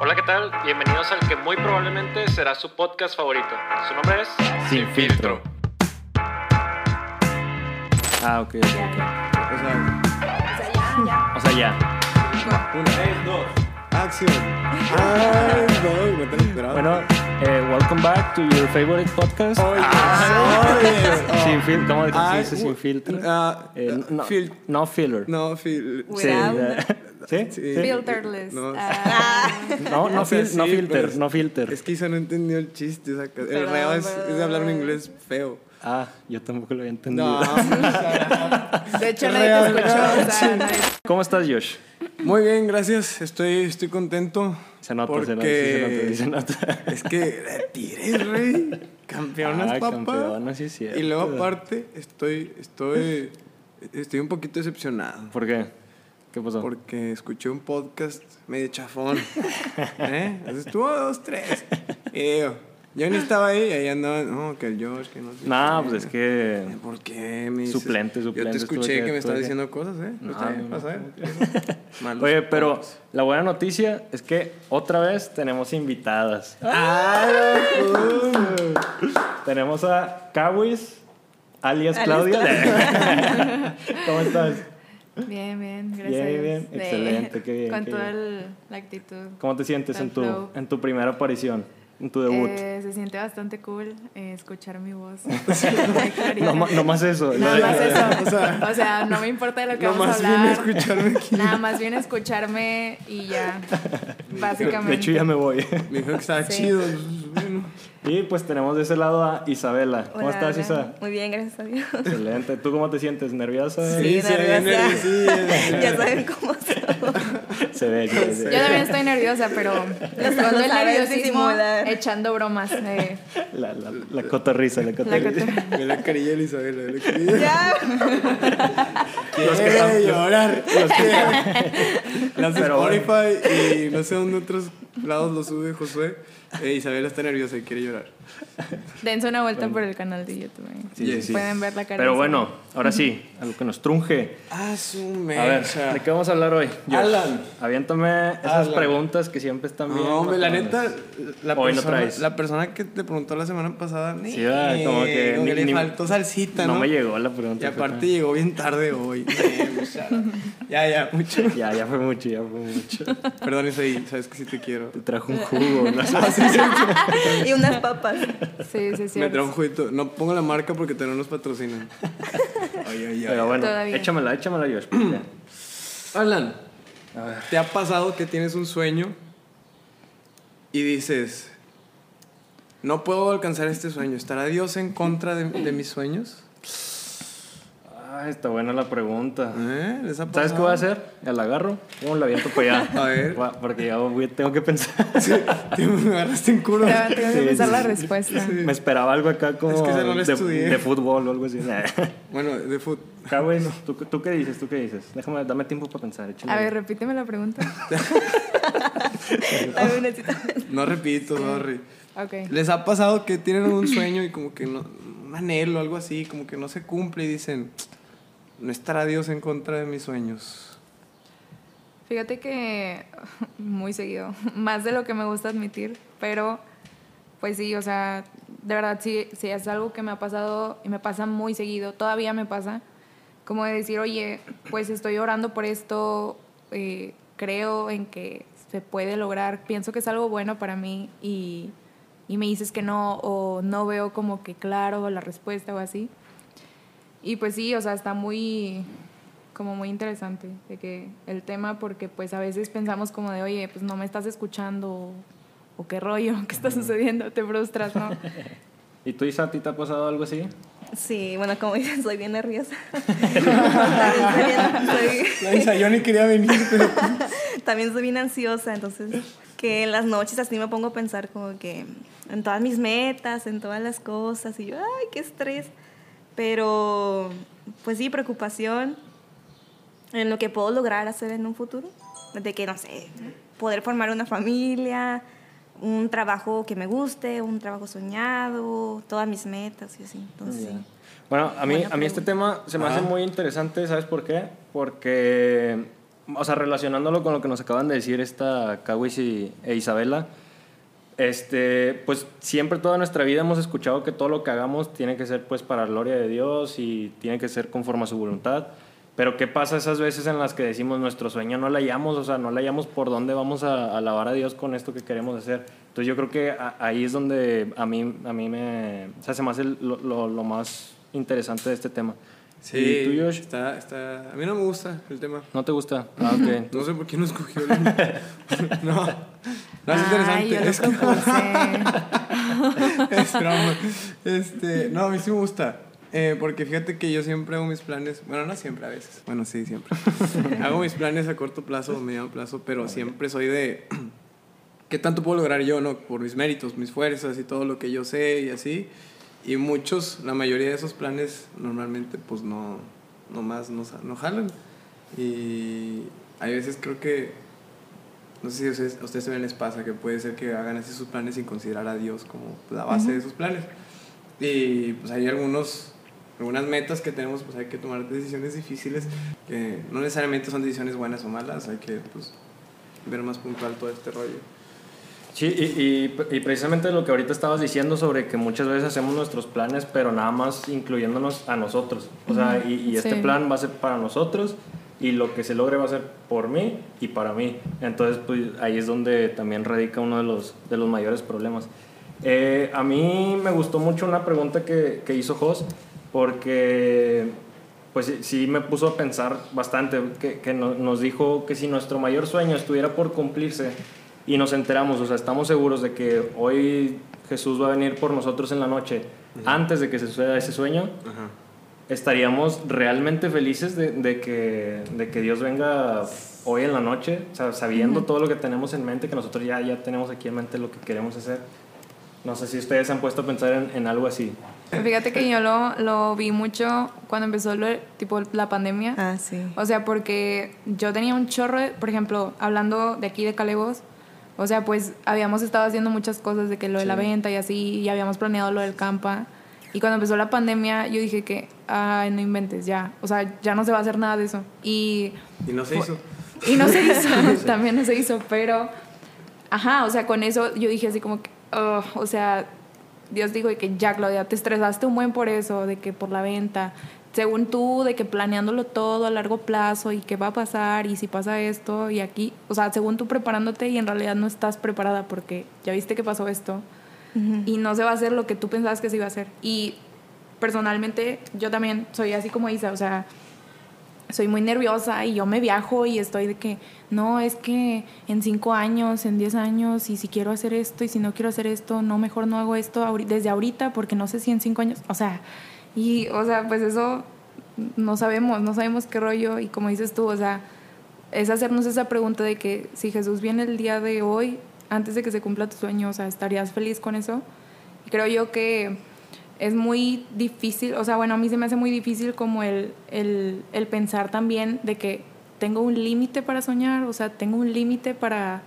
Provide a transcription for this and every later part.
Hola, ¿qué tal? Bienvenidos al que muy probablemente será su podcast favorito. Su nombre es Sin filtro. Ah, ok, ok, ok. O sea, O sea, ya. O sea, ya. una vez, dos. Acción. Ay, no, no te lo esperaba. Bueno, eh, welcome back to your favorite podcast. Oye, Ah, oye. Sin filtro, ¿cómo se dice sin filtro? ah, Eh, no, fil- no filler. No, fil- Sí, Without. ¿Sí? Sí. ¿Sí? Filterless. No. Ah, No, no, O sea, fil- no sí, filter, pero es- no filter. Es que Isa no entendió el chiste. O sea, el reo es, es de hablar un inglés feo. Ah, yo tampoco lo había entendido. No, de hecho, nadie te escuchó. O sea, sí. ¿Cómo estás, Josh? Muy bien, gracias. Estoy, estoy contento. Se nota, se nota, porque sí se nota, sí se nota. Es que retires, rey. Campeonas, Ah, papá. campeona, sí es cierto. Y luego aparte, estoy, estoy, estoy un poquito decepcionado. ¿Por qué? ¿Qué pasó? Porque escuché un podcast medio chafón. ¿Eh? Entonces estuvo dos, tres. Y digo, yo ni estaba ahí y ahí andaba, no, que el Josh, que no sé. No, qué. pues es que... ¿Por qué me dices? Suplente, Yo suplente, te escuché que- que me que- diciendo cosas, ¿eh? No, Está bien, no, ver. Malos Oye, pero la buena noticia es que otra vez tenemos invitadas. ¡Ah! Tenemos a Kawis, alias Alias Claudia. ¿Cómo estás? Bien, bien, gracias. Bien, bien, De- excelente, qué bien, Con qué toda bien. el- la actitud. ¿Cómo te sientes en tu, Flow. en tu primera aparición, en tu debut? Eh, se siente bastante cool eh, escuchar mi voz. No, más eso. Nada más eso. O sea- O sea, no me importa de lo que No vamos a más viene a hablar. escucharme aquí. Nada más viene a escucharme y ya. Básicamente. De hecho, ya me voy. Me dijo que estaba Sí. chido. Y pues tenemos de ese lado a Isabela. ¿Cómo estás, hola. Isa? Muy bien, gracias a Dios. Excelente. ¿Tú cómo te sientes? ¿Nerviosa? Sí, se ve nerviosa. sí, sí. ya saben cómo son. Se ve, se ve, se ve. Yo también estoy nerviosa, pero escondo el nerviosismo echando bromas. eh, La, la, la cotorriza, la cotorriza. Ve la carilla de Isabela, ve la carilla. Ya. Quiere llorar. Los que las de. Spotify y no sé dónde otros lados lo sube Josué. Eh, Isabela está nerviosa y quiere llorar. Dense una vuelta por el canal de YouTube. eh. Sí, sí, sí. Pueden ver la cara. Pero bueno, ahora sí, algo que nos trunge. Ah, su A ver, ¿de qué vamos a hablar hoy? Josh? Alan. Aviéntame esas Alan. preguntas que siempre están bien. No, hombre, la neta, la Hoy no persona, traes. la persona que te preguntó la semana pasada, Sí, como que como ni- le ni- faltó salsita, ¿no? No me llegó la pregunta. Y aparte llegó bien tarde hoy. Eh, ya, ya, ya, mucho. Ya, ya fue mucho, ya fue mucho. Perdón, Isaí, sabes que sí te quiero. Te trajo un jugo, ¿no? y unas papas. Sí, sí, sí. Me trajo un juguito. No pongo la marca porque todavía no nos patrocinan. Ay, ay, ay. Pero bueno, Todavía. échamela, échamela, porque- Alan, ¿te ha pasado que tienes un sueño y dices, no puedo alcanzar este sueño? ¿Estará Dios en contra de, de mis sueños? Ah, está buena la pregunta. ¿Eh? ¿Les ha ¿Sabes qué voy a hacer? Ya la agarro, ¿cómo la aviento para allá? A ver. Va, Porque ya voy- tengo que pensar. Te me agarraste en culo. Tengo tengo que Sí, pensar sí, la sí. respuesta. Me esperaba algo acá como Es que no de, de fútbol o algo así. Bueno, de fútbol. Acá, güey, ¿tú, ¿tú qué dices? ¿Tú qué dices? Déjame, dame tiempo para pensar. échale. A ver, repíteme la pregunta. No repito, sorry. Ok. ¿Les ha pasado que tienen un sueño y como que no, un anhelo, algo así, como que no se cumple y dicen, no estará Dios en contra de mis sueños? Fíjate que muy seguido, más de lo que me gusta admitir, pero pues sí, o sea, de verdad sí, sí es algo que me ha pasado y me pasa muy seguido, todavía me pasa, como de decir, oye, pues estoy orando por esto, eh, creo en que se puede lograr, pienso que es algo bueno para mí y, y me dices que no o no veo como que claro la respuesta o así. Y pues sí, o sea, está muy, como muy interesante de que el tema, porque pues a veces pensamos como de, oye, pues no me estás escuchando, o, o qué rollo, qué está sucediendo, te frustras, ¿no? ¿Y tú, Isa, a ti te ha pasado algo así? Sí, bueno, como dicen, soy bien nerviosa. también, soy bien, yo ni quería venir, pero... también soy bien ansiosa, entonces que en las noches así me pongo a pensar como que en todas mis metas, en todas las cosas, y yo, ay, qué estrés. Pero, pues sí, preocupación en lo que puedo lograr hacer en un futuro. De que, no sé, poder formar una familia, un trabajo que me guste, un trabajo soñado, todas mis metas y así. Entonces, sí. Bueno, a mí, Buena a mí este tema se me hace muy interesante, ¿sabes por qué? Porque o sea, relacionándolo con lo que nos acaban de decir esta Kawis y, e Isabela, este, pues siempre toda nuestra vida hemos escuchado que todo lo que hagamos tiene que ser pues para la gloria de Dios y tiene que ser conforme a su voluntad. Pero ¿qué pasa esas veces en las que decimos nuestro sueño no la hallamos? O sea, no la hallamos por dónde vamos a alabar a Dios con esto que queremos hacer. Entonces yo creo que ahí es donde a mí, a mí me, o sea, se me hace lo, lo, lo más interesante de este tema. Sí, ¿Y tú, Josh? Está, está... A mí no me gusta el tema. ¿No te gusta? Ah, ok. No sé por qué no escogió el... No, no es interesante. es broma. Este, no, a mí sí me gusta. Eh, porque fíjate que yo siempre hago mis planes, bueno, no siempre a veces, bueno, sí, siempre. hago mis planes a corto plazo o mediano plazo, pero siempre soy de qué tanto puedo lograr yo, ¿no? Por mis méritos, mis fuerzas y todo lo que yo sé y así. Y muchos, la mayoría de esos planes normalmente pues no, no más no, no jalan. Y hay veces creo que, no sé si a ustedes, a ustedes también les pasa que puede ser que hagan así sus planes sin considerar a Dios como la base de sus planes. Y pues hay algunos, algunas metas que tenemos, pues hay que tomar decisiones difíciles que no necesariamente son decisiones buenas o malas, hay que pues ver más puntual todo este rollo. Sí, y, y, y precisamente lo que ahorita estabas diciendo sobre que muchas veces hacemos nuestros planes, pero nada más incluyéndonos a nosotros. O sea, y, y este Sí. plan va a ser para nosotros y lo que se logre va a ser por mí y para mí. Entonces, pues ahí es donde también radica uno de los, de los mayores problemas. Eh, a mí me gustó mucho una pregunta que, que hizo Jos, porque pues sí, sí me puso a pensar bastante, que, que no- nos dijo que si nuestro mayor sueño estuviera por cumplirse y nos enteramos, o sea, estamos seguros de que hoy Jesús va a venir por nosotros en la noche, antes de que se suceda ese sueño, estaríamos realmente felices de, de que, de que Dios venga hoy en la noche, o sea, sabiendo todo lo que tenemos en mente, que nosotros ya, ya tenemos aquí en mente lo que queremos hacer. No sé si ustedes se han puesto a pensar en, en algo así. Fíjate que yo lo, lo vi mucho cuando empezó lo, tipo la pandemia. Ah, sí. O sea, porque yo tenía un chorro, de- por ejemplo, hablando de aquí de Calebos, o sea, pues habíamos estado haciendo muchas cosas de que lo de la venta y así, y habíamos planeado lo del campa. Y cuando empezó la pandemia, yo dije que, ay, no inventes, ya. O sea, ya no se va a hacer nada de eso. Y, Y no se hizo. y no se hizo, también no se hizo, pero, ajá, o sea, con eso yo dije así como que, "Ugh", o sea, Dios dijo de que ya, Claudia, te estresaste un buen por eso, de que por la venta. Según tú, de que planeándolo todo a largo plazo y qué va a pasar y si pasa esto y aquí, o sea, según tú preparándote y en realidad no estás preparada porque ya viste que pasó esto y no se va a hacer lo que tú pensabas que se iba a hacer. Y personalmente yo también soy así como Isa, o sea, soy muy nerviosa y yo me viajo y estoy de que, no, es que en cinco años, en diez años, y si quiero hacer esto y si no quiero hacer esto, no, mejor no hago esto desde ahorita porque no sé si en cinco años, o sea, y, o sea, pues eso no sabemos, no sabemos qué rollo y como dices tú, o sea, es hacernos esa pregunta de que si Jesús viene el día de hoy, antes de que se cumpla tu sueño, o sea, ¿estarías feliz con eso? Y creo yo que es muy difícil, o sea, bueno, a mí se me hace muy difícil como el, el, el pensar también de que tengo un límite para soñar, o sea, tengo un límite para,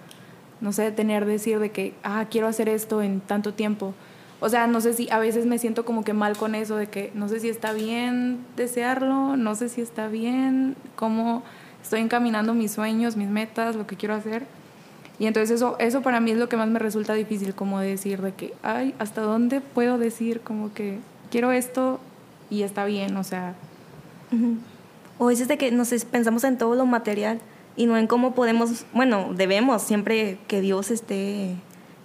no sé, tener, decir de que, ah, quiero hacer esto en tanto tiempo. O sea, no sé si a veces me siento como que mal con eso, de que no sé si está bien desearlo, no sé si está bien, cómo estoy encaminando mis sueños, mis metas, lo que quiero hacer. Y entonces eso, eso para mí es lo que más me resulta difícil, como decir de que, ay, ¿hasta dónde puedo decir como que quiero esto y está bien? O sea, O veces de que nos pensamos en todo lo material y no en cómo podemos, bueno, debemos siempre que Dios esté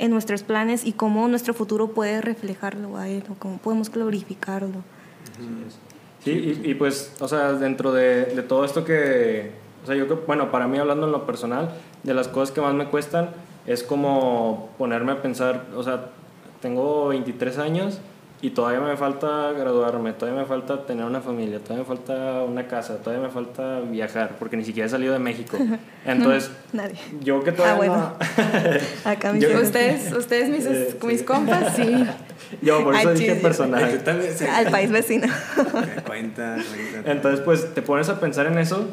en nuestros planes y cómo nuestro futuro puede reflejarlo a Él o cómo podemos glorificarlo. Sí, y, y pues, o sea, dentro de, de todo esto que, o sea, yo creo, bueno, para mí hablando en lo personal, de las cosas que más me cuestan es como ponerme a pensar, o sea, tengo 23 años y todavía me falta graduarme, todavía me falta tener una familia, todavía me falta una casa, todavía me falta viajar, porque ni siquiera he salido de México. Entonces, Nadie. yo que todavía Ah, bueno. no- Acá mis Yo- ustedes, ustedes mis, Eh, mis compas, sí. yo por eso Ay, dije sí. personal. Al país vecino. Cuenta, cuenta. Entonces, pues te pones a pensar en eso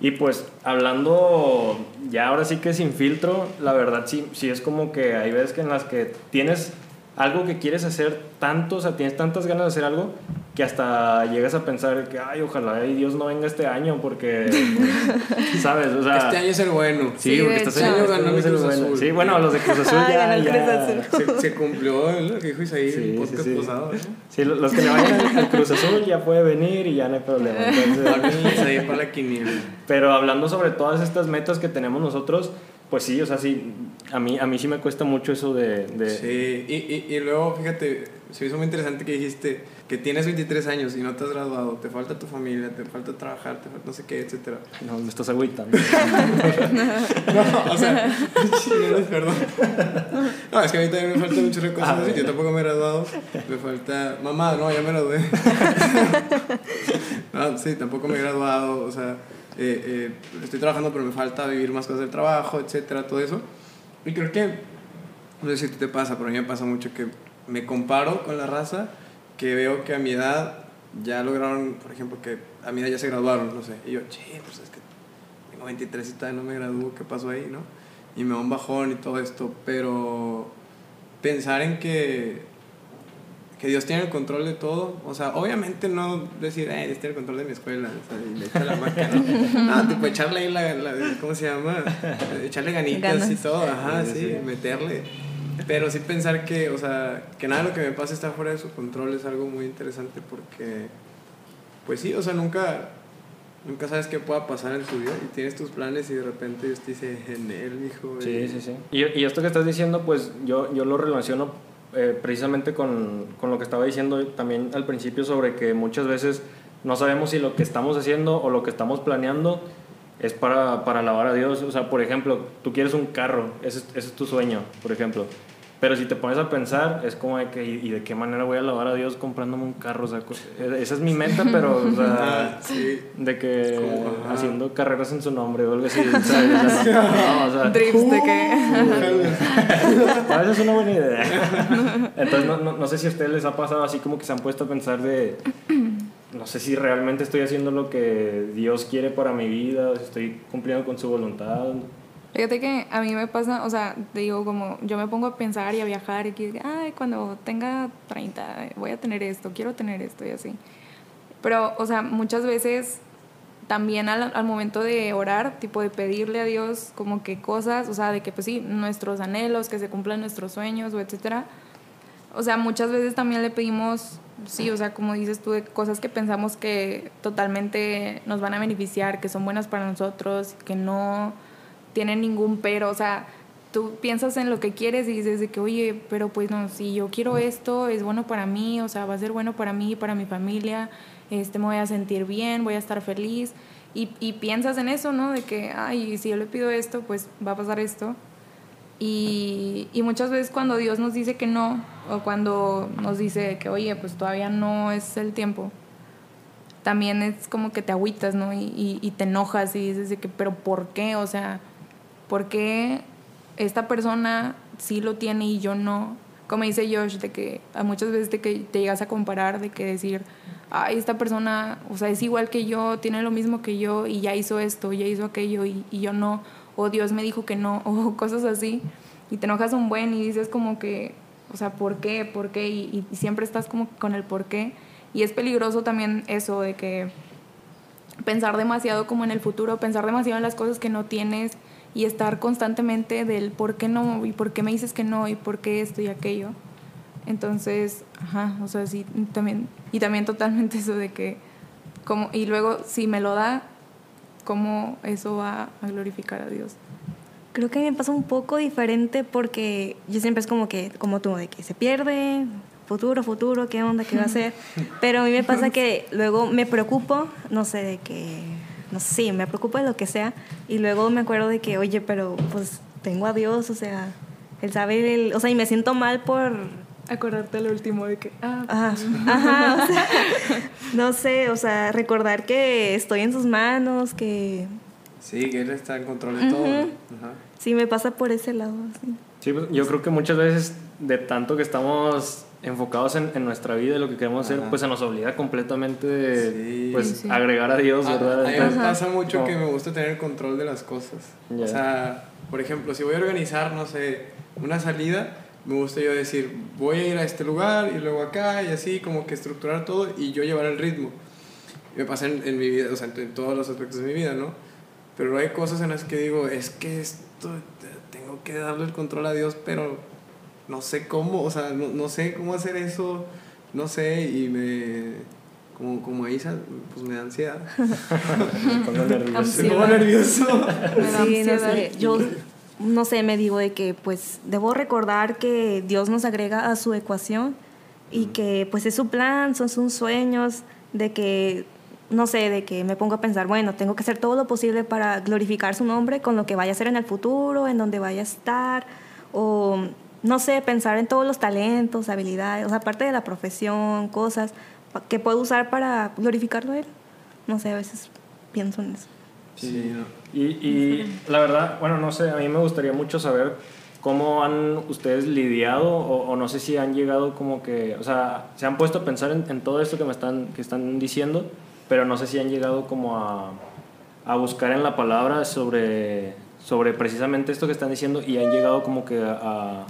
y pues hablando ya ahora sí que sin filtro, la verdad sí, sí es como que hay veces que en las que tienes algo que quieres hacer tanto, o sea, tienes tantas ganas de hacer algo que hasta llegas a pensar que, ay, ojalá y Dios no venga este año porque, pues, ¿sabes? O sea, Este año es el bueno. Sí, Sí, porque estás hecho. en Este año ganó mi Cruz Azul. Sí, bueno, los de Cruz Azul ya, el ya- Cruz Azul. Se, se cumplió lo que dijo Isaí en Sí, el sí, podcast sí. pasado. ¿eh? Sí, lo- los que le vayan al- Cruz Azul ya puede venir y ya no hay problema. Entonces, para la quiniela. pero hablando sobre todas estas metas que tenemos nosotros, pues sí, o sea, sí, a mí, a mí sí me cuesta mucho eso de... de- Sí, y, y, y luego, fíjate, se me hizo muy interesante que dijiste que tienes 23 años y no te has graduado, te falta tu familia, te falta trabajar, te falta no sé qué, etcétera. No, me estás agüitando. No, o sea, perdón. No, es que a mí también me faltan muchas cosas. Ah, yo tampoco me he graduado. Me falta. Mamá, no, ya me gradué. No, sí, tampoco me he graduado. O sea, eh, eh, estoy trabajando, pero me falta vivir más cosas del trabajo, etcétera, todo eso. Y creo que. No sé si te pasa, pero a mí me pasa mucho que me comparo con la raza que veo que a mi edad ya lograron, por ejemplo, que a mi edad ya se graduaron, no sé. Y yo, che, pues es que tengo 23 y todavía no me gradúo, ¿qué pasó ahí, no? Y me da un bajón y todo esto, pero pensar en que, que Dios tiene el control de todo, o sea, obviamente no decir, eh, Dios tiene el control de mi escuela, o sea, y le echa la marca, ¿no? No, tipo echarle ahí la, la- ¿cómo se llama? Echarle ganitas y Ganas. todo, ajá, Sí, sí, sí. meterle. Pero sí pensar que, o sea, que nada de lo que me pasa está fuera de su control es algo muy interesante porque, pues sí, o sea, nunca, nunca sabes qué pueda pasar en tu vida y tienes tus planes y de repente Dios te dice, en él, hijo. Sí, sí, sí. Y, y esto que estás diciendo, pues yo, yo lo relaciono eh, precisamente con, con lo que estaba diciendo también al principio sobre que muchas veces no sabemos si lo que estamos haciendo o lo que estamos planeando es para, para alabar a Dios. O sea, por ejemplo, tú quieres un carro, ese, es- ese es tu sueño, por ejemplo. Pero si te pones a pensar, es como de que, ¿y de qué manera voy a alabar a Dios comprándome un carro? O sea, co- esa es mi meta, pero, o sea, Ah, sí. de que haciendo carreras en su nombre o algo así. ¿sabes? O sea, no, o sea, Drifts de que. a veces es una buena idea. Entonces, no, no, no sé si a ustedes les ha pasado así como que se han puesto a pensar de, no sé si realmente estoy haciendo lo que Dios quiere para mi vida, o si estoy cumpliendo con su voluntad. Fíjate que a mí me pasa, o sea, digo, como yo me pongo a pensar y a viajar y que, ay, cuando tenga 30 eh, voy a tener esto, quiero tener esto y así. Pero, o sea, muchas veces también al, al momento de orar, tipo de pedirle a Dios como que cosas, o sea, de que pues sí, nuestros anhelos, que se cumplan nuestros sueños o etcétera. O sea, muchas veces también le pedimos, sí, o sea, como dices tú, de cosas que pensamos que totalmente nos van a beneficiar, que son buenas para nosotros, que no tienen ningún pero, o sea, tú piensas en lo que quieres y dices de que, oye, pero pues no, si yo quiero esto, es bueno para mí, o sea, va a ser bueno para mí, para mi familia, este, me voy a sentir bien, voy a estar feliz. Y, y piensas en eso, ¿no? De que, ay, si yo le pido esto, pues va a pasar esto. Y, y muchas veces cuando Dios nos dice que no, o cuando nos dice que, oye, pues todavía no es el tiempo, también es como que te agüitas, ¿no? Y, y, y te enojas y dices de que, pero ¿por qué? O sea, ¿por qué esta persona sí lo tiene y yo no? Como dice Josh, de que a muchas veces de que te llegas a comparar, de que decir, ay, esta persona, o sea, es igual que yo, tiene lo mismo que yo y ya hizo esto, ya hizo aquello y, y yo no, o Dios me dijo que no, o cosas así. Y te enojas un buen y dices como que, o sea, ¿por qué? ¿Por qué? Y, y siempre estás como con el por qué. Y es peligroso también eso de que pensar demasiado como en el futuro, pensar demasiado en las cosas que no tienes y estar constantemente del por qué no y por qué me dices que no y por qué esto y aquello. Entonces, ajá, o sea, sí, también, y también totalmente eso de que, como, y luego si me lo da, ¿cómo eso va a glorificar a Dios? Creo que a mí me pasa un poco diferente porque yo siempre es como que, como tú, de que se pierde, futuro, futuro, qué onda, qué va a hacer. Pero a mí me pasa que luego me preocupo, no sé, de que, no sé, sí, me preocupo de lo que sea. Y luego me acuerdo de que, oye, pero pues tengo a Dios, o sea, Él sabe, el- o sea, y me siento mal por... Acordarte lo último de que, ah, Ajá, ajá, o sea, no sé, o sea, recordar que estoy en sus manos, que Sí, que él está en control de todo. Ajá. sí me pasa por ese lado. sí. Sí, pues, yo creo que muchas veces de tanto que estamos enfocados en, en nuestra vida y lo que queremos hacer, Ajá. pues se nos olvida completamente de Sí. pues, Sí. agregar a Dios, A- ¿verdad? A, mí me Entonces, pasa mucho no. que me gusta tener el control de las cosas. O sea, por ejemplo, si voy a organizar, no sé, una salida, me gusta yo decir, voy a ir a este lugar y luego acá y así, como que estructurar todo y yo llevar el ritmo. me pasa en, en, mi vida, o sea, en, todos los aspectos de mi vida, ¿no? Pero hay cosas en las que digo, es que esto, tengo que darle el control a Dios, pero no sé cómo, o sea, no, no sé cómo hacer eso, no sé, y me como, como ahí, pues me da ansiedad. me pongo nervioso. Me pongo nervioso. sí, no sé. Yo, no sé, me digo de que pues debo recordar que Dios nos agrega a su ecuación y que pues es su plan, son sus sueños, de que, no sé, de que me pongo a pensar, bueno, tengo que hacer todo lo posible para glorificar su nombre con lo que vaya a hacer en el futuro, en donde vaya a estar, o no sé, pensar en todos los talentos, habilidades, o sea, aparte de la profesión, cosas que puedo usar para glorificarlo a él. No sé, a veces pienso en eso. Sí, y, y la verdad, bueno, no sé, a mí me gustaría mucho saber cómo han ustedes lidiado o, no sé si han llegado como que, o sea, se han puesto a pensar en, todo esto que me están, que están diciendo, pero no sé si han llegado como a, a buscar en la palabra sobre, sobre precisamente esto que están diciendo y han llegado como que a, a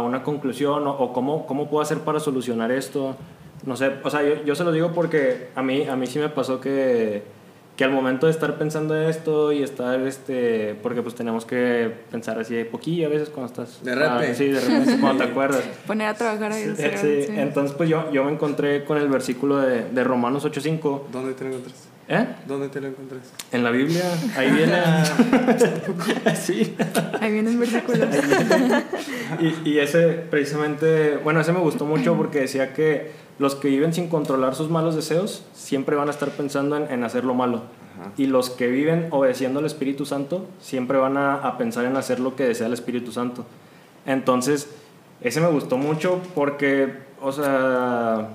una conclusión o, o, cómo, cómo puedo hacer para solucionar esto no sé, o sea, yo, yo, se lo digo porque a mí, a mí sí me pasó que, que al momento de estar pensando esto y estar, este, porque pues tenemos que pensar así de poquillo a veces cuando estás... De repente. Ah, sí, de repente cuando te acuerdas. Poner a trabajar ahí. Sí, sí. entonces pues yo, yo me encontré con el versículo de, de Romanos 8.5. ¿Dónde te lo encontraste? ¿Eh? ¿Dónde te lo encontrás? En la Biblia, ahí viene. sí. Ahí vienen versículos. y, y ese, precisamente, bueno, ese me gustó mucho porque decía que los que viven sin controlar sus malos deseos siempre van a estar pensando en, hacer lo malo. Y los que viven obedeciendo al Espíritu Santo siempre van a, pensar en hacer lo que desea el Espíritu Santo. Entonces, ese me gustó mucho porque, o sea,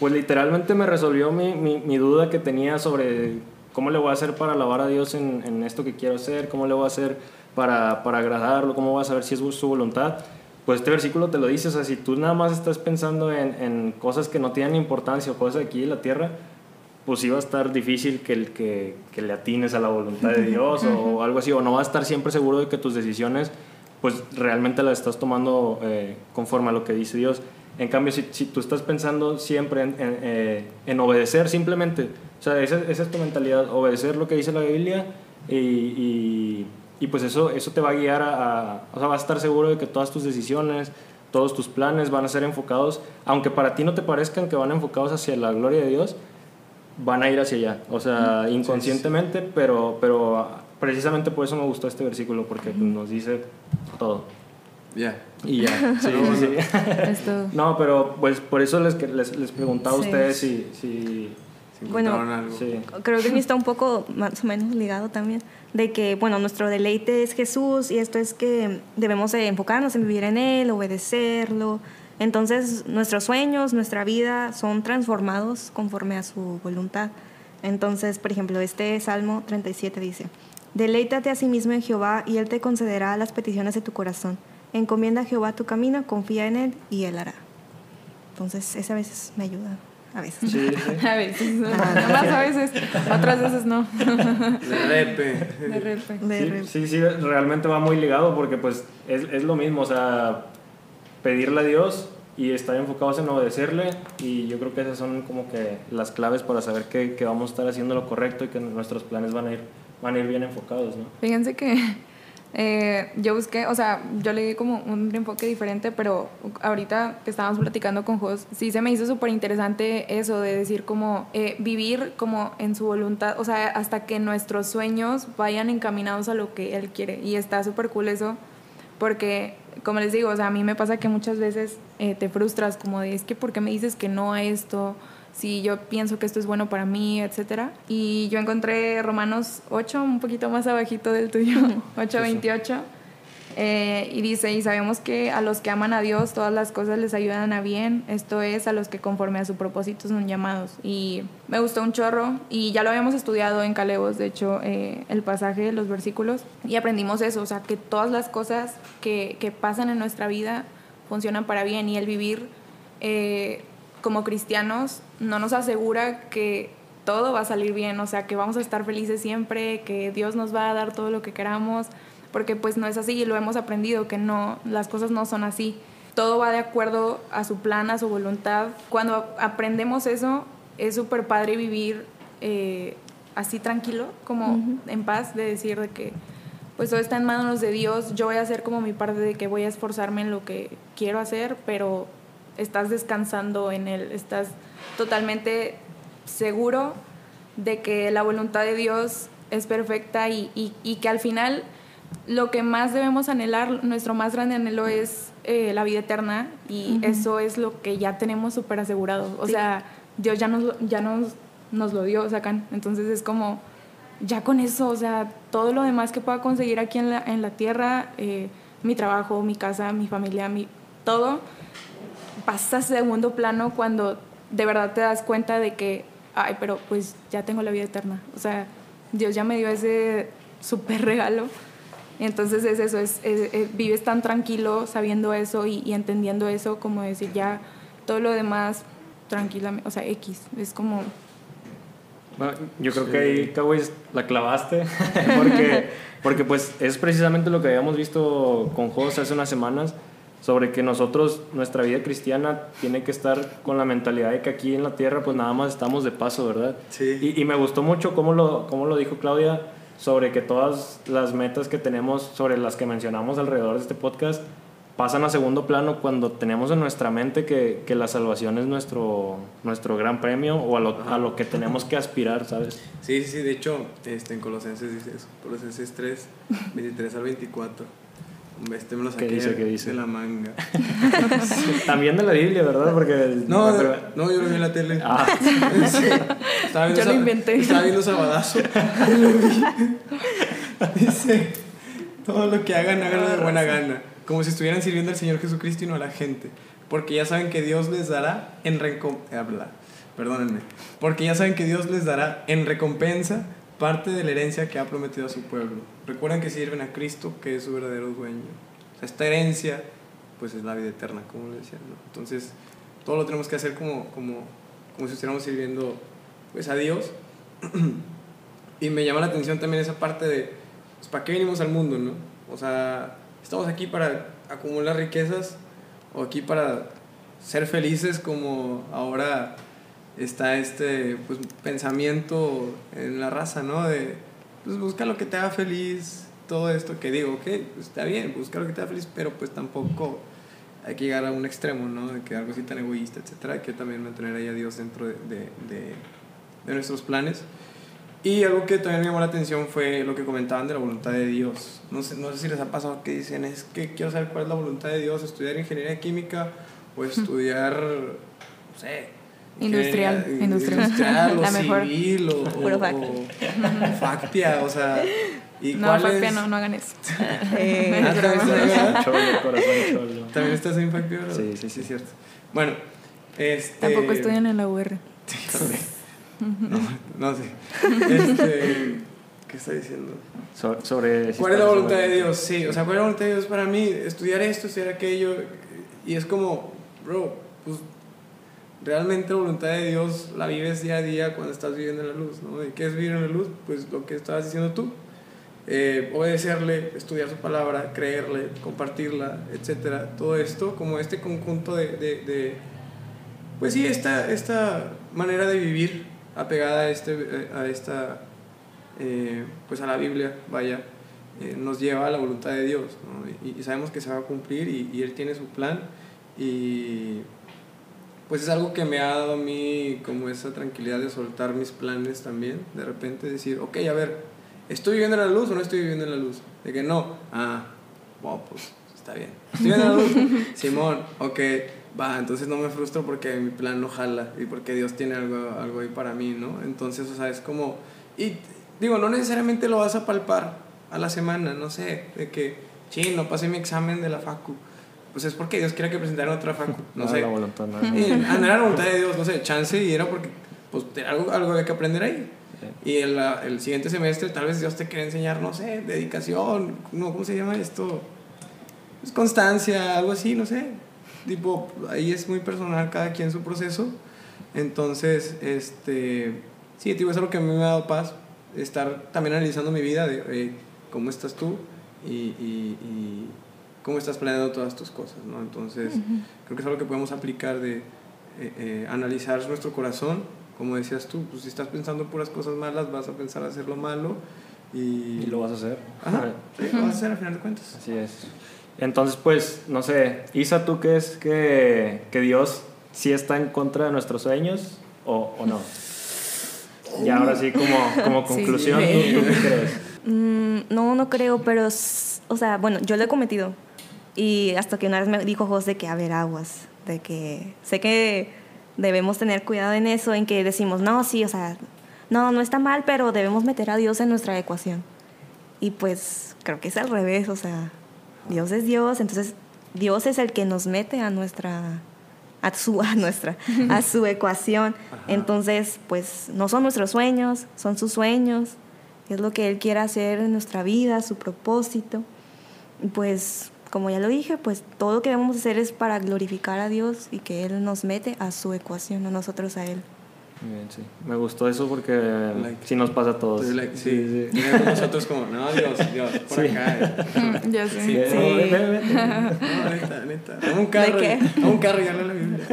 pues literalmente me resolvió mi, mi, duda que tenía sobre cómo le voy a hacer para alabar a Dios en, en, esto que quiero hacer, cómo le voy a hacer para, para agradarlo, cómo voy a saber si es su voluntad pues este versículo te lo dice, o sea, si tú nada más estás pensando en, en cosas que no tienen importancia o cosas aquí en la tierra, pues iba a estar difícil que, el, que, que le atines a la voluntad de Dios o algo así, o no vas a estar siempre seguro de que tus decisiones, pues realmente las estás tomando eh, conforme a lo que dice Dios. En cambio, si, si tú estás pensando siempre en, en, eh, en, obedecer simplemente, o sea, esa, esa, es tu mentalidad, obedecer lo que dice la Biblia y, y y pues eso, eso te va a guiar a, o sea, vas a estar seguro de que todas tus decisiones, todos tus planes van a ser enfocados, aunque para ti no te parezcan que van enfocados hacia la gloria de Dios, van a ir hacia allá, o sea, inconscientemente, pero, pero precisamente por eso me gustó este versículo, porque nos dice todo. Ya. Y ya, sí, sí. no, pero pues por eso les, les, les preguntaba a ustedes si, si bueno, creo que está un poco más o menos ligado también, de que, bueno, nuestro deleite es Jesús y esto es que debemos enfocarnos en vivir en Él, obedecerlo. Entonces, nuestros sueños, nuestra vida son transformados conforme a su voluntad. Entonces, por ejemplo, este Salmo 37 dice, Deleítate a sí mismo en Jehová y Él te concederá las peticiones de tu corazón. Encomienda a Jehová tu camino, confía en Él y Él hará. Entonces, ese a veces me ayuda. A veces. Sí, A veces. más a veces. Otras veces no. De repe. De repe. De sí, sí, sí, realmente va muy ligado porque pues es, es lo mismo, o sea, pedirle a Dios y estar enfocados en obedecerle y yo creo que esas son como que las claves para saber que, que vamos a estar haciendo lo correcto y que nuestros planes van a ir, van a ir bien enfocados, ¿no? Fíjense que eh, yo busqué, o sea, yo leí como un enfoque diferente, pero ahorita que estábamos platicando con Jos, sí se me hizo súper interesante eso de decir como eh, vivir como en su voluntad, o sea, hasta que nuestros sueños vayan encaminados a lo que Él quiere. Y está súper cool eso, porque, como les digo, o sea, a mí me pasa que muchas veces eh, te frustras como de, es que, ¿por qué me dices que no a esto? Si yo pienso que esto es bueno para mí, etcétera. Y yo encontré Romanos 8, un poquito más abajito del tuyo, 8.28. Eh, y dice, y sabemos que a los que aman a Dios todas las cosas les ayudan a bien, esto es a los que conforme a su propósito son llamados. Y me gustó un chorro y ya lo habíamos estudiado en Calebos, de hecho, eh, el pasaje, los versículos, y aprendimos eso, o sea, que todas las cosas que, que pasan en nuestra vida funcionan para bien y el vivir eh, como cristianos no nos asegura que todo va a salir bien, o sea, que vamos a estar felices siempre, que Dios nos va a dar todo lo que queramos, porque pues no es así y lo hemos aprendido, que no, las cosas no son así. todo va de acuerdo a su plan, a su voluntad. Cuando aprendemos eso, es súper padre vivir eh, así tranquilo, como en paz, de decir de que pues todo está en manos de Dios, yo voy a hacer como mi parte de que voy a esforzarme en lo que quiero hacer, pero estás descansando en Él, estás totalmente seguro de que la voluntad de Dios es perfecta y, y, que al final lo que más debemos anhelar, nuestro más grande anhelo es eh, la vida eterna y eso es lo que ya tenemos súper asegurado. O sea, Dios ya nos, ya nos, nos lo dio, sacan. Entonces es como ya con eso, o sea, todo lo demás que pueda conseguir aquí en la, en la tierra, eh, mi trabajo, mi casa, mi familia, mi, todo, pasa a segundo plano cuando de verdad te das cuenta de que, ay, pero pues ya tengo la vida eterna. O sea, Dios ya me dio ese súper regalo. Entonces es eso, es, vives tan tranquilo sabiendo eso y, y, entendiendo eso, como decir ya todo lo demás tranquilamente, o sea, X, es como yo creo que ahí, Cowboys, la clavaste, porque, porque pues es precisamente lo que habíamos visto con José hace unas semanas, sobre que nosotros, nuestra vida cristiana, tiene que estar con la mentalidad de que aquí en la tierra pues nada más estamos de paso, ¿verdad? Sí. Y, y me gustó mucho cómo lo, cómo lo dijo Claudia, sobre que todas las metas que tenemos, sobre las que mencionamos alrededor de este podcast, pasan a segundo plano cuando tenemos en nuestra mente que, que la salvación es nuestro, nuestro gran premio o a lo, a lo, que tenemos que aspirar, ¿sabes? Sí, sí, de hecho, este, en Colosenses dice eso, Colosenses 3, 23 al 24. Este me lo saqué ¿Qué dice, qué dice? de la manga. También de la Biblia, ¿verdad? Porque no, no, yo lo vi en la tele. Ah. Sí. Estaba yo lo inventé. Estaba viendo Sabadazo. dice, todo lo que hagan, háganlo de buena gana como si estuvieran sirviendo al Señor Jesucristo y no a la gente, porque ya saben que Dios les dará en recompensa, perdónenme, porque ya saben que Dios les dará en recompensa parte de la herencia que ha prometido a su pueblo. Recuerden que sirven a Cristo, que es su verdadero dueño. esta herencia, pues es la vida eterna, como le decía. Entonces, todo lo tenemos que hacer como, como, como si estuviéramos sirviendo pues, a Dios. y me llama la atención también esa parte de, pues, ¿para qué venimos al mundo, no? O sea, estamos aquí para acumular riquezas o aquí para ser felices como ahora está este pues, pensamiento en la raza, ¿no? De pues busca lo que te haga feliz, todo esto que digo, ok, pues, está bien, busca lo que te haga feliz, pero pues tampoco hay que llegar a un extremo, ¿no? De que algo así tan egoísta, etcétera, que también mantener ahí a Dios dentro de, de, de nuestros planes. Y algo que también me llamó la atención fue lo que comentaban de la voluntad de Dios. No sé, no sé si les ha pasado que dicen, es que quiero saber cuál es la voluntad de Dios, estudiar ingeniería química o estudiar, no sé. Industrial, industrial. industrial o la civil o, o, factia, o sea. ¿y no, factia no, no hagan eso. eh, ah, ¿también, cholo, corazón cholo. ¿También estás en factia? Sí, sí, sí, es cierto. Bueno, este... Tampoco estudian en la UR. Sí, no, no sé. Este, ¿Qué está diciendo? sobre... ¿Cuál es la voluntad de Dios? Sí, o sea, ¿cuál es la voluntad de Dios para mí? Estudiar esto, estudiar aquello. Y es como, bro, pues realmente la voluntad de Dios la vives día a día cuando estás viviendo en la luz, ¿no? ¿Y qué es vivir en la luz? Pues lo que estabas diciendo tú. Eh, obedecerle, estudiar su palabra, creerle, compartirla, etcétera. Todo esto como este conjunto de, de, de pues sí, esta, esta manera de vivir apegada a, este, a esta, eh, pues a la Biblia, vaya, eh, nos lleva a la voluntad de Dios, y, sabemos que se va a cumplir y, Él tiene su plan, y pues es algo que me ha dado a mí como esa tranquilidad de soltar mis planes también, de repente decir, ok, a ver, ¿estoy viviendo en la luz o no estoy viviendo en la luz? De que no, ah, bueno, pues está bien. ¿Estoy viviendo en la luz? Simón, ok va, entonces no me frustro porque mi plan no jala y porque Dios tiene algo, algo ahí para mí, ¿no? Entonces, o sea, es como, y digo, no necesariamente lo vas a palpar a la semana, no sé, de que, sí, no pasé mi examen de la facu. Pues es porque Dios quiere que presentara otra facu, no, sé. La voluntad, no, ah, no era la voluntad de Dios, no sé, chance y era porque, pues, algo, algo había que aprender ahí. Y el, el, siguiente semestre tal vez Dios te quiere enseñar, no sé, dedicación, no, ¿cómo se llama esto? Pues constancia, algo así, no sé tipo, ahí es muy personal cada quien su proceso. Entonces, este, sí, tipo, es algo que a mí me ha dado paz, estar también analizando mi vida, de cómo estás tú y, y, cómo estás planeando todas tus cosas, ¿no? Entonces, creo que es algo que podemos aplicar de eh, eh, analizar nuestro corazón, como decías tú, pues si estás pensando puras cosas malas, vas a pensar hacer lo malo y... Y lo vas a hacer. Ajá, sí, lo vas a hacer al final de cuentas. Así es. Entonces, pues, no sé, Isa, ¿tú crees que, que Dios sí está en contra de nuestros sueños o, o no? Y ahora sí, como, como Sí. conclusión, ¿tú, tú qué crees? Mm, no, no creo, pero, o sea, bueno, yo lo he cometido. Y hasta que una vez me dijo José que, a ver, aguas, de que sé que debemos tener cuidado en eso, en que decimos, no, sí, o sea, no, no está mal, pero debemos meter a Dios en nuestra ecuación. Y pues creo que es al revés, o sea, Dios es Dios, entonces Dios es el que nos mete a nuestra a su a nuestra a su ecuación. Entonces, pues no son nuestros sueños, son sus sueños. Es lo que él quiere hacer en nuestra vida, su propósito. Y pues como ya lo dije, pues todo lo que debemos hacer es para glorificar a Dios y que él nos mete a su ecuación, a nosotros a él. Muy bien, sí. Me gustó eso porque Like. sí nos pasa a todos. Like, sí, sí. Y nosotros como, no, Dios, Dios, por Sí. acá. eh. Ya sé. Sí. Ven, ven. No, neta, neta. Un carro. qué? Dame un carro y ya no la Biblia.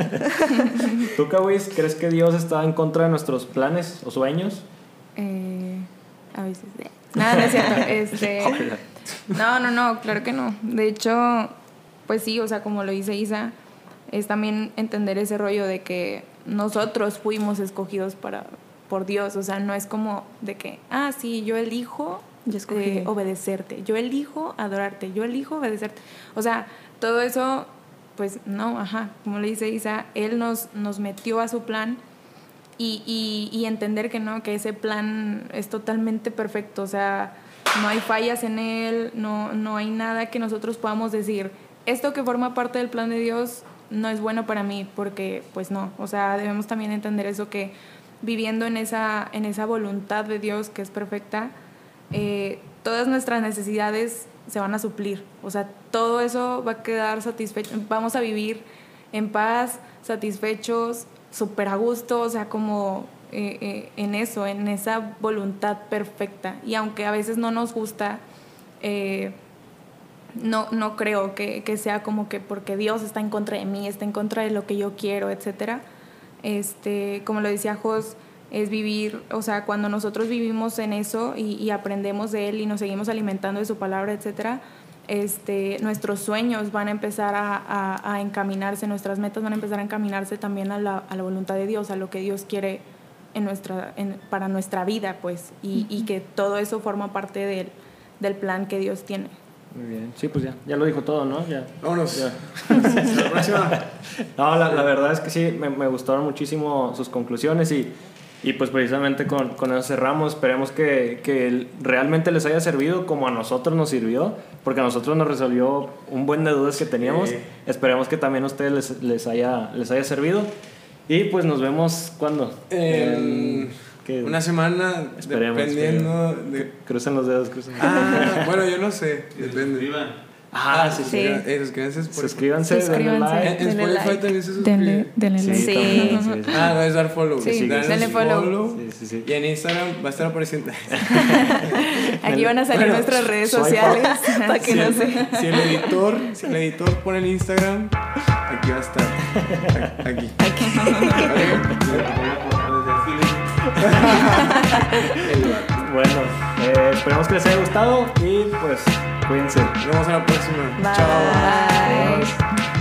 ¿Tú, Kawis, crees que Dios está en contra de nuestros planes o sueños? Eh, a veces. eh. Nada, no es cierto. Este, no, no, no, claro que no. De hecho, pues sí, o sea, como lo dice Isa, es también entender ese rollo de que nosotros fuimos escogidos para por Dios, o sea, no es como de que, ah, sí, yo elijo Yo escogí. eh, obedecerte, yo elijo adorarte, yo elijo obedecerte. O sea, todo eso, pues no, ajá, como le dice Isa, Él nos, nos metió a su plan y, y, y entender que no, que ese plan es totalmente perfecto, o sea, no hay fallas en él, no, no hay nada que nosotros podamos decir, esto que forma parte del plan de Dios no es bueno para mí, porque pues no, o sea, debemos también entender eso que viviendo en esa, en esa voluntad de Dios que es perfecta, eh, todas nuestras necesidades se van a suplir, o sea, todo eso va a quedar satisfecho, vamos a vivir en paz, satisfechos, súper a gusto, o sea, como eh, eh, en eso, en esa voluntad perfecta. Y aunque a veces no nos gusta, eh, no, no creo que, que sea como que porque Dios está en contra de mí, está en contra de lo que yo quiero, etcétera. Este, como lo decía Jos, es vivir, o sea, cuando nosotros vivimos en eso y, y aprendemos de Él y nos seguimos alimentando de su palabra, etcétera, este, nuestros sueños van a empezar a, a- a encaminarse, nuestras metas van a empezar a encaminarse también a la, a la voluntad de Dios, a lo que Dios quiere en nuestra, en- para nuestra vida, pues, y, y que todo eso forma parte del, del plan que Dios tiene. Muy bien. Sí, pues ya, ya lo dijo todo, ¿no? Ya. Vámonos. Ya. La próxima. No, la, la verdad es que sí, me, me gustaron muchísimo sus conclusiones y, y pues precisamente con, con eso cerramos. Esperemos que, que realmente les haya servido como a nosotros nos sirvió, porque a nosotros nos resolvió un buen de dudas que teníamos. Sí. Esperemos que también a ustedes les, les, haya, les haya servido. Y pues nos vemos cuando. En una semana, Esperemos, dependiendo de... Crucen los dedos, crucen los dedos. Ah, bueno, yo no sé, depende. Ah, sí, sí. Eh, suscríbanse por Suscríbanse, denle like. En, Spotify like. también se suscribe. Denle, denle Sí, like. Sí. Ah, no, es dar follow. Sí, denle follow. Sí, sí, sí. Y en Instagram va a estar apareciendo. Aquí van a salir Bueno, nuestras redes sociales para que si, no el, se... si el editor, si el editor pone el Instagram, aquí va a estar. Aquí. Bueno, eh, esperemos que les haya gustado y pues cuídense. Nos vemos a la próxima. Bye. Chao. Bye.